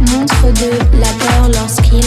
montre de la peur lorsqu'il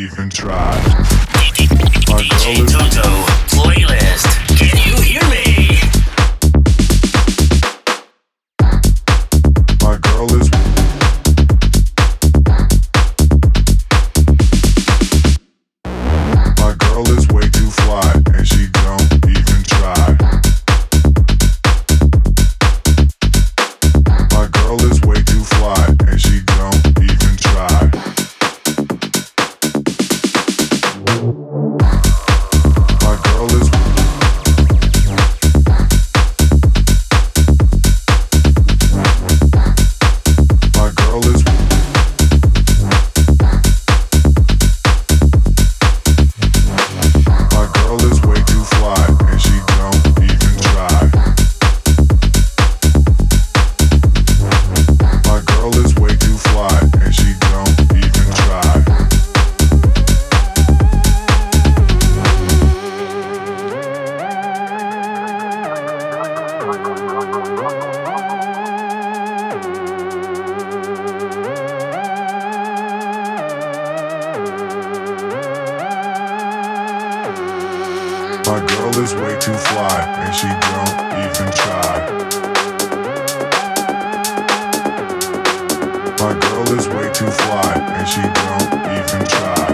even try. DJ Toto. she don't even try.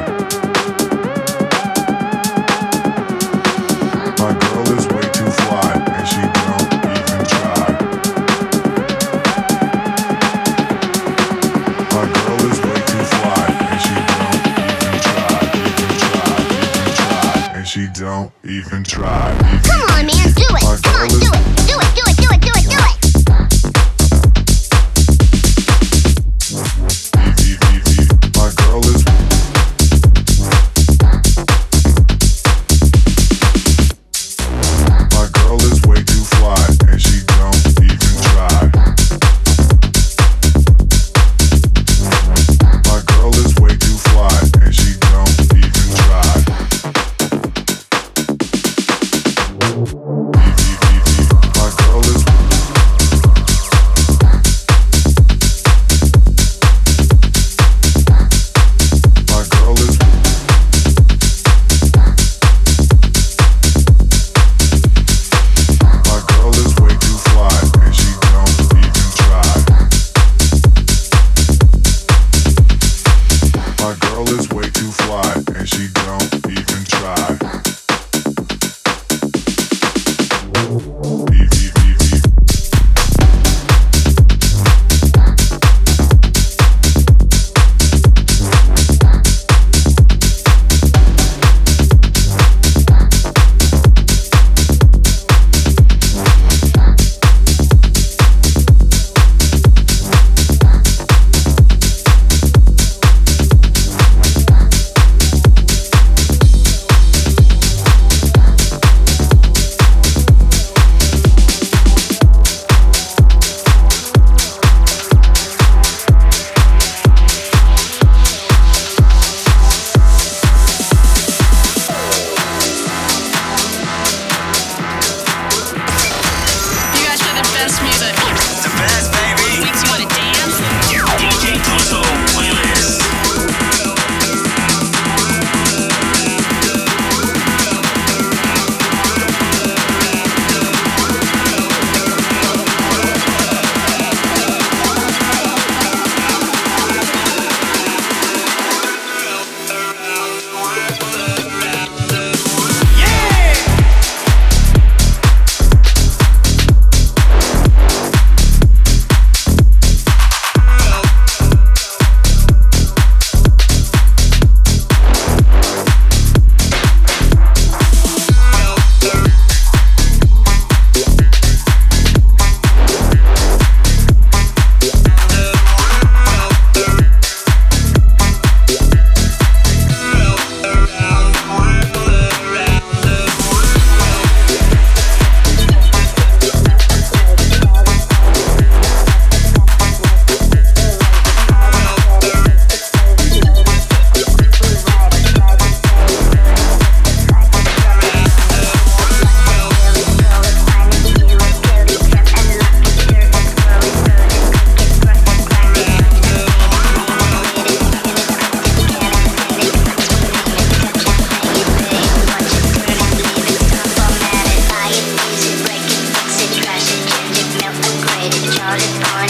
time.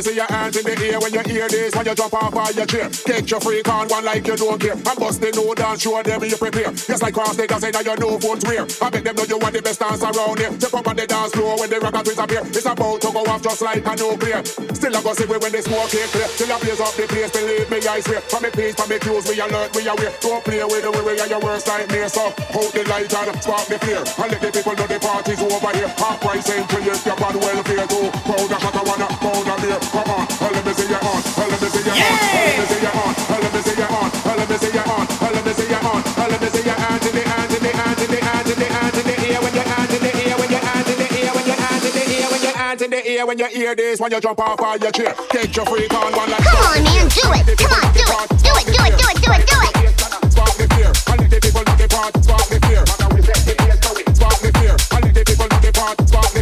Your hands in the air when you hear this. When you jump off all your chair, take your freak on one like you don't care. And bust the no dance, show them you prepare. Just like cross niggas say that you know won't wear. I bet them know you want the best dance around here. Step up on the dance floor when the rock and twist appear. It's about to go off just like a nuclear. Still I go see when the smoke is clear. Still I blaze up the place, believe me, I swear. From me peace, from me cues, we alert, we aware. Don't play with the way we are your worst nightmare. So hold the light and spark the flare. And let the people know the party's over here. Half price to you, you're bad welfare too. Powder shot, I wanna powder beer. Let. Let. Let. Let. Let. Let. Let when you hear this when you jump off of your chair. Get your freak on one like. Come on, man, do it. Come on, do it. Do it. Do it. Do it. Do it. Do it. Spark the fear. I need the people to depart. Spark the fear. Spark the fear. I need the people to depart. Spark the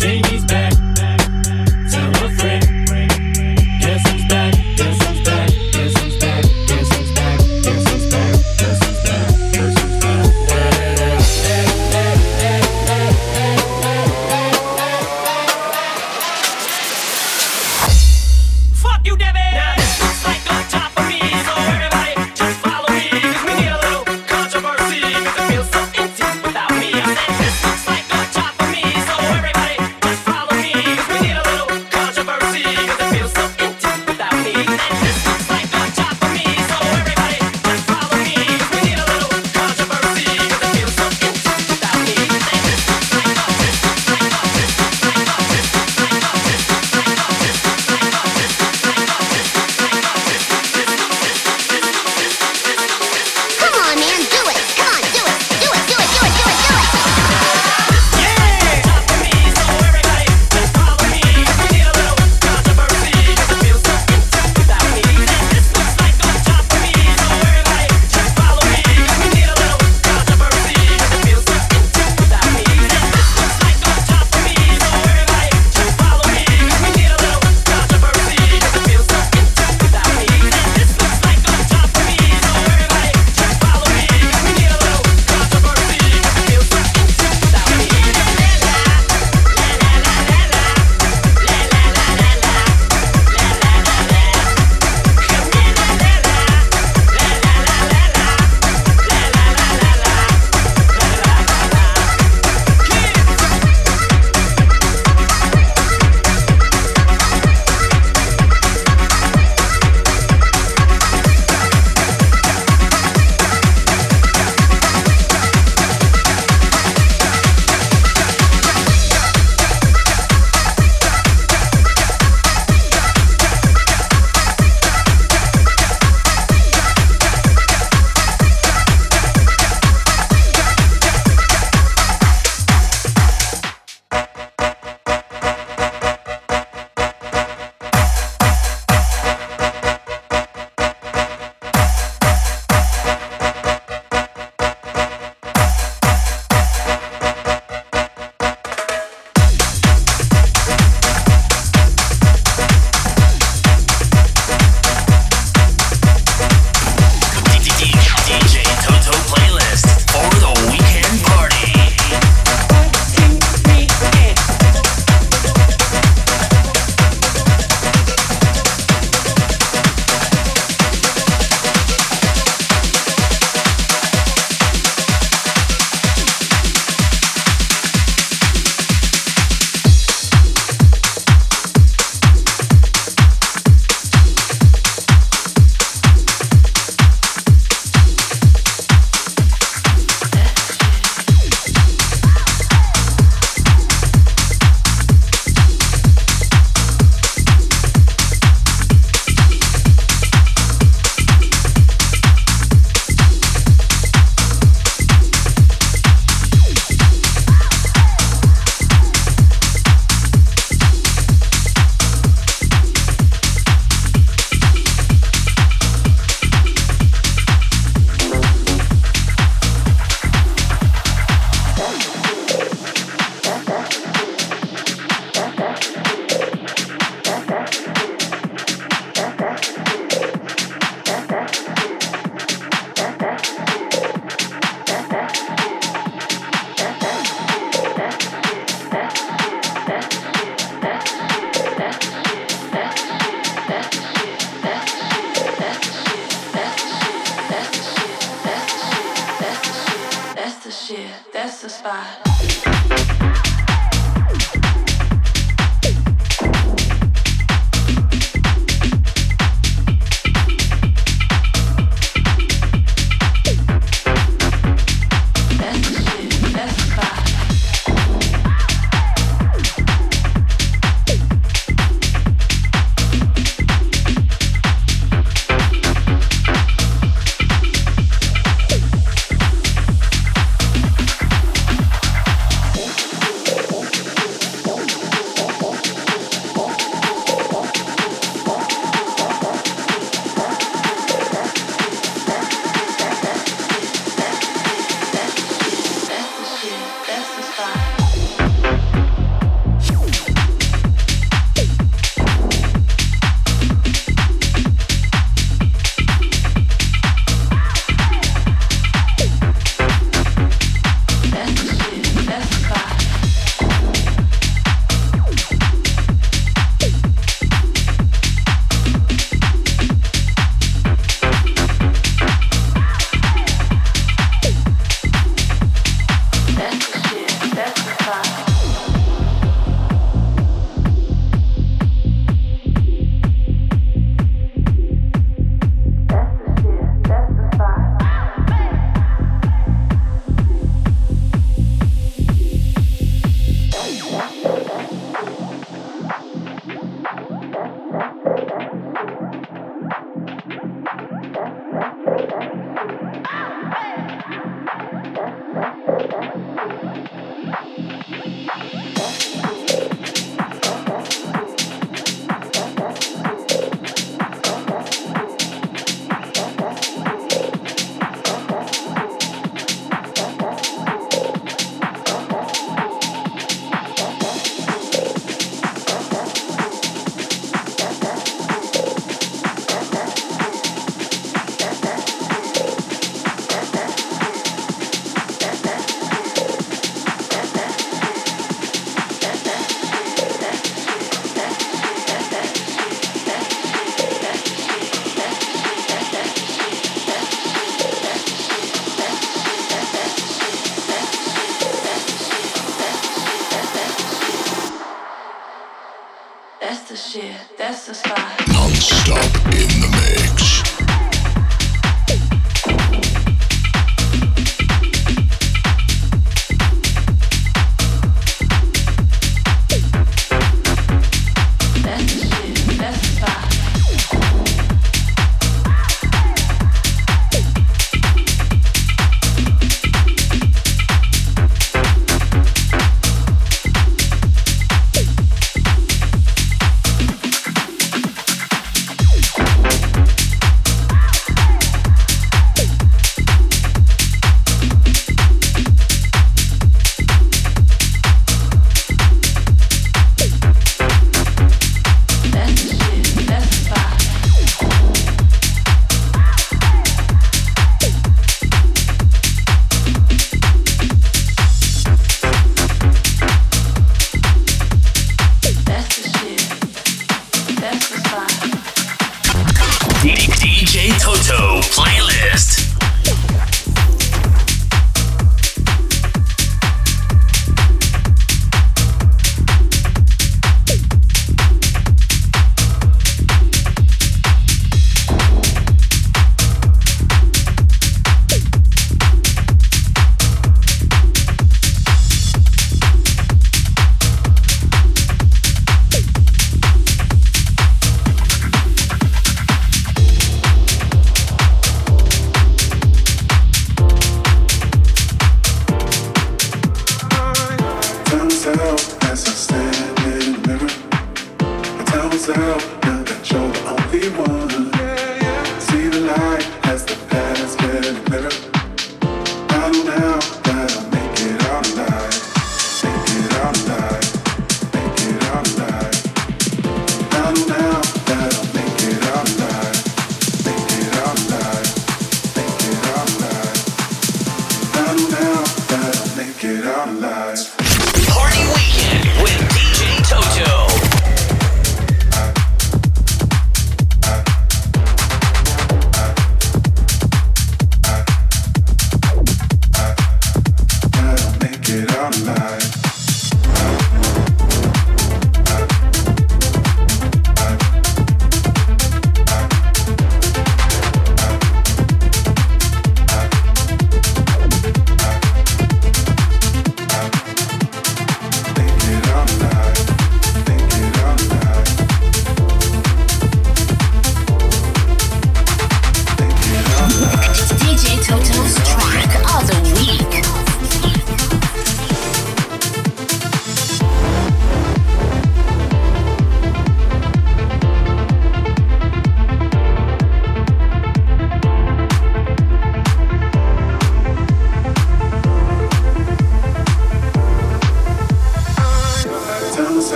Jamie's back.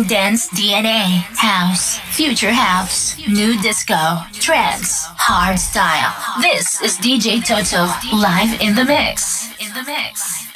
Integrating dance DNA. House. Future house. New disco. Trance. Hard style. This is DJ Toto live in the mix. In the mix.